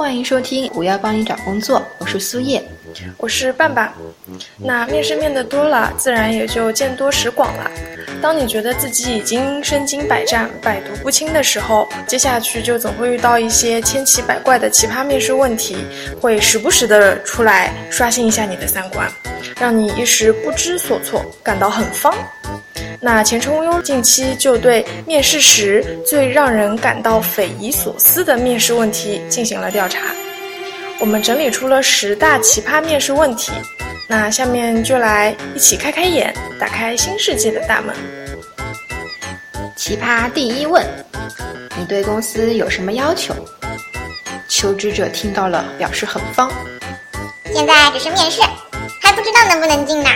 欢迎收听《我要帮你找工作》，我是苏叶，我是半半。那面试面的多了，自然也就见多识广了。当你觉得自己已经身经百战、百毒不侵的时候，接下去就总会遇到一些千奇百怪的奇葩面试问题，会时不时的出来刷新一下你的三观，让你一时不知所措，感到很慌。那前程无忧近期就对面试时最让人感到匪夷所思的面试问题进行了调查，我们整理出了十大奇葩面试问题。那下面就来一起开开眼，打开新世界的大门。奇葩第一问：你对公司有什么要求？求职者听到了表示很慌。现在只是面试，还不知道能不能进呢。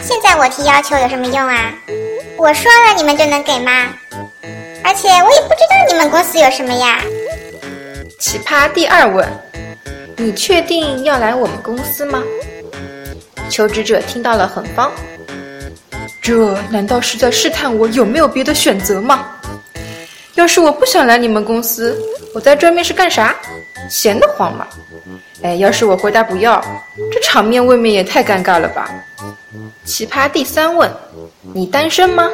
现在我提要求有什么用啊？我说了，你们就能给吗？而且我也不知道你们公司有什么呀。奇葩第二问：你确定要来我们公司吗？求职者听到了很慌。这难道是在试探我有没有别的选择吗？要是我不想来你们公司，我在这面试干啥？闲得慌吗？哎，要是我回答不要，这场面未免也太尴尬了吧。奇葩第三问：你单身吗？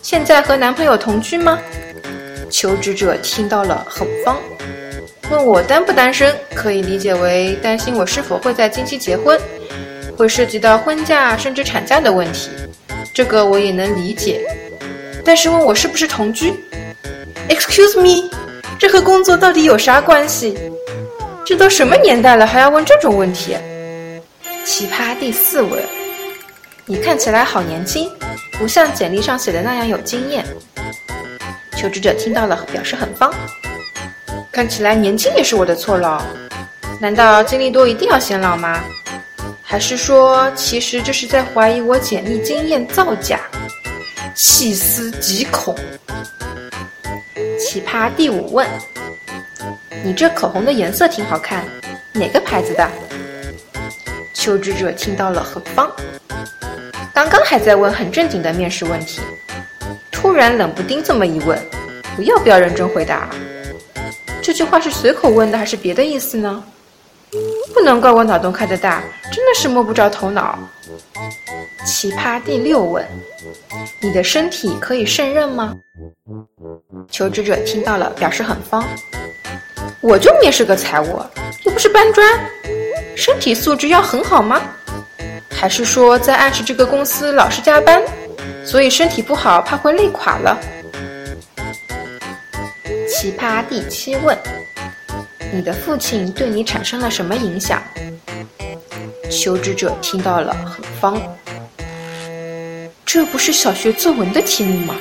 现在和男朋友同居吗？求职者听到了很慌，问我单不单身，可以理解为担心我是否会在近期结婚，会涉及到婚假甚至产假的问题，这个我也能理解。但是问我是不是同居？Excuse me，这和工作到底有啥关系？这都什么年代了，还要问这种问题？奇葩第四问。你看起来好年轻，不像简历上写的那样有经验。求职者听到了，表示很慌。看起来年轻也是我的错了？难道经历多一定要显老吗？还是说，其实这是在怀疑我简历经验造假？细思极恐。奇葩第五问：你这口红的颜色挺好看，哪个牌子的？求职者听到了，很慌。刚刚还在问很正经的面试问题，突然冷不丁这么一问，我要不要认真回答？这句话是随口问的还是别的意思呢？不能怪我脑洞开得大，真的是摸不着头脑。奇葩第六问：你的身体可以胜任吗？求职者听到了，表示很慌。我就面试个财务，又不是搬砖，身体素质要很好吗？还是说在暗示这个公司老是加班，所以身体不好，怕会累垮了。奇葩第七问：你的父亲对你产生了什么影响？求职者听到了很慌。这不是小学作文的题目吗？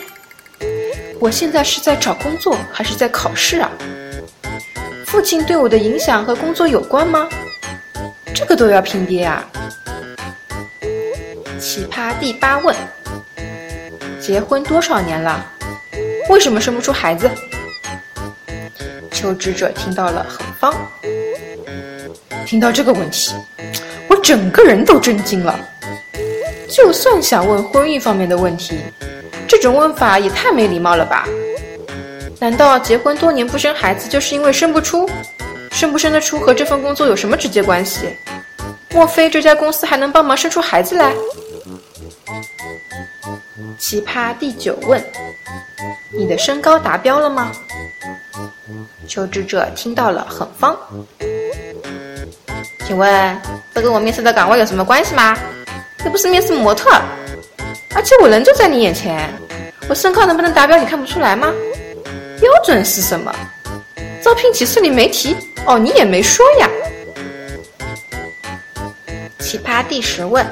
我现在是在找工作还是在考试啊？父亲对我的影响和工作有关吗？这个都要拼爹啊！奇葩第八问：结婚多少年了？为什么生不出孩子？求职者听到了很慌。听到这个问题，我整个人都震惊了。就算想问婚育方面的问题，这种问法也太没礼貌了吧？难道结婚多年不生孩子就是因为生不出？生不生得出和这份工作有什么直接关系？莫非这家公司还能帮忙生出孩子来？奇葩第九问：你的身高达标了吗？求职者听到了很慌。请问这跟我面试的岗位有什么关系吗？又不是面试模特，而且我人就在你眼前，我身高能不能达标你看不出来吗？标准是什么？招聘启事里没提哦，你也没说呀。奇葩第十问：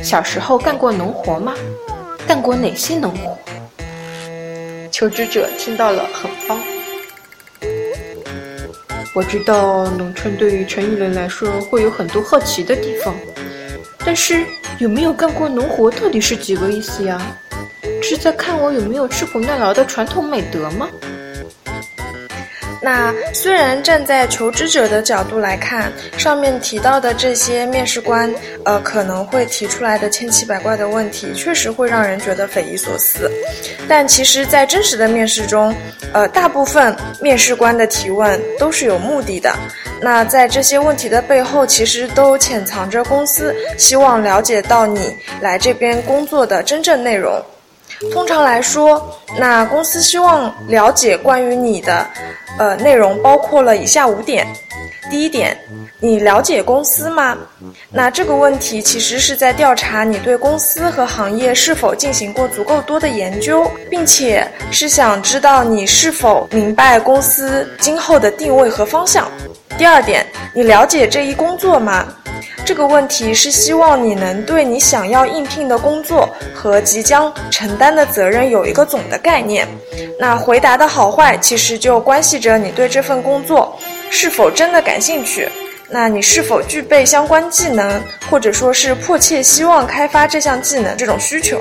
小时候干过农活吗？干过哪些农活？求职者听到了很慌。我知道农村对于城里人来说会有很多好奇的地方，但是有没有干过农活到底是几个意思呀？是在看我有没有吃苦耐劳的传统美德吗？那虽然站在求职者的角度来看，上面提到的这些面试官，呃，可能会提出来的千奇百怪的问题，确实会让人觉得匪夷所思。但其实，在真实的面试中，呃，大部分面试官的提问都是有目的的。那在这些问题的背后，其实都潜藏着公司希望了解到你来这边工作的真正内容。通常来说，那公司希望了解关于你的，呃，内容包括了以下五点。第一点，你了解公司吗？那这个问题其实是在调查你对公司和行业是否进行过足够多的研究，并且是想知道你是否明白公司今后的定位和方向。第二点，你了解这一工作吗？这个问题是希望你能对你想要应聘的工作和即将承担的责任有一个总的概念。那回答的好坏，其实就关系着你对这份工作是否真的感兴趣。那你是否具备相关技能，或者说是迫切希望开发这项技能这种需求？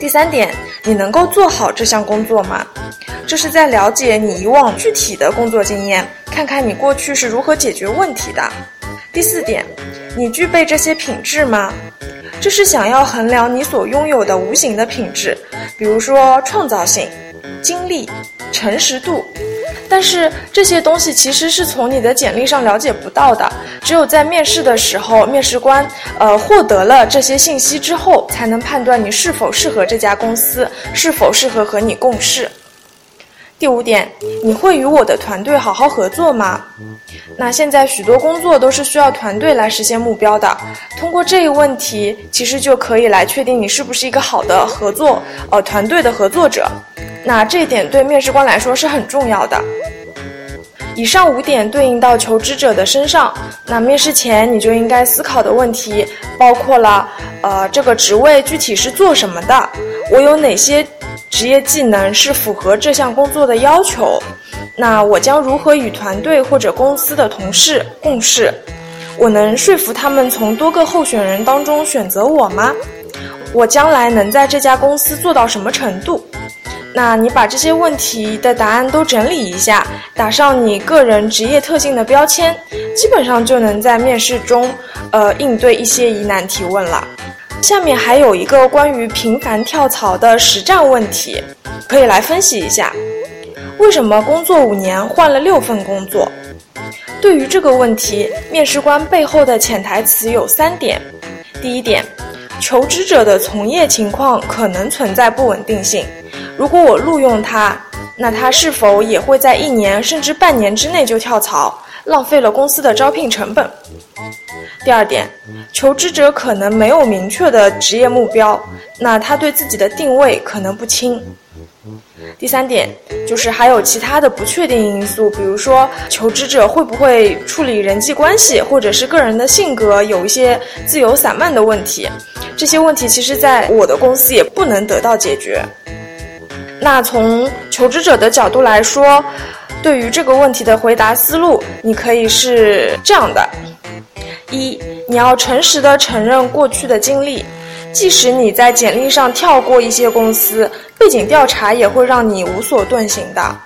第三点，你能够做好这项工作吗？这是在了解你以往具体的工作经验，看看你过去是如何解决问题的。第四点。你具备这些品质吗？这是想要衡量你所拥有的无形的品质，比如说创造性、精力、诚实度。但是这些东西其实是从你的简历上了解不到的，只有在面试的时候，面试官呃获得了这些信息之后，才能判断你是否适合这家公司，是否适合和你共事。第五点，你会与我的团队好好合作吗？那现在许多工作都是需要团队来实现目标的。通过这一问题，其实就可以来确定你是不是一个好的合作呃团队的合作者。那这一点对面试官来说是很重要的。以上五点对应到求职者的身上，那面试前你就应该思考的问题包括了：呃，这个职位具体是做什么的？我有哪些？职业技能是符合这项工作的要求，那我将如何与团队或者公司的同事共事？我能说服他们从多个候选人当中选择我吗？我将来能在这家公司做到什么程度？那你把这些问题的答案都整理一下，打上你个人职业特性的标签，基本上就能在面试中，呃，应对一些疑难提问了。下面还有一个关于频繁跳槽的实战问题，可以来分析一下。为什么工作五年换了六份工作？对于这个问题，面试官背后的潜台词有三点。第一点，求职者的从业情况可能存在不稳定性。如果我录用他，那他是否也会在一年甚至半年之内就跳槽，浪费了公司的招聘成本？第二点，求职者可能没有明确的职业目标，那他对自己的定位可能不清。第三点就是还有其他的不确定因素，比如说求职者会不会处理人际关系，或者是个人的性格有一些自由散漫的问题，这些问题其实在我的公司也不能得到解决。那从求职者的角度来说，对于这个问题的回答思路，你可以是这样的。一，你要诚实的承认过去的经历，即使你在简历上跳过一些公司，背景调查也会让你无所遁形的。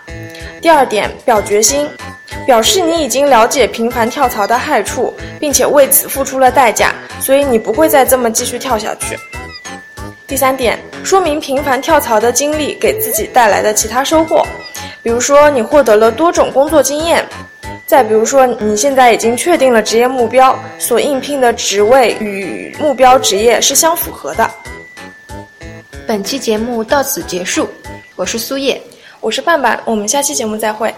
第二点，表决心，表示你已经了解频繁跳槽的害处，并且为此付出了代价，所以你不会再这么继续跳下去。第三点，说明频繁跳槽的经历给自己带来的其他收获，比如说你获得了多种工作经验。再比如说，你现在已经确定了职业目标，所应聘的职位与目标职业是相符合的。本期节目到此结束，我是苏叶，我是范范，我们下期节目再会。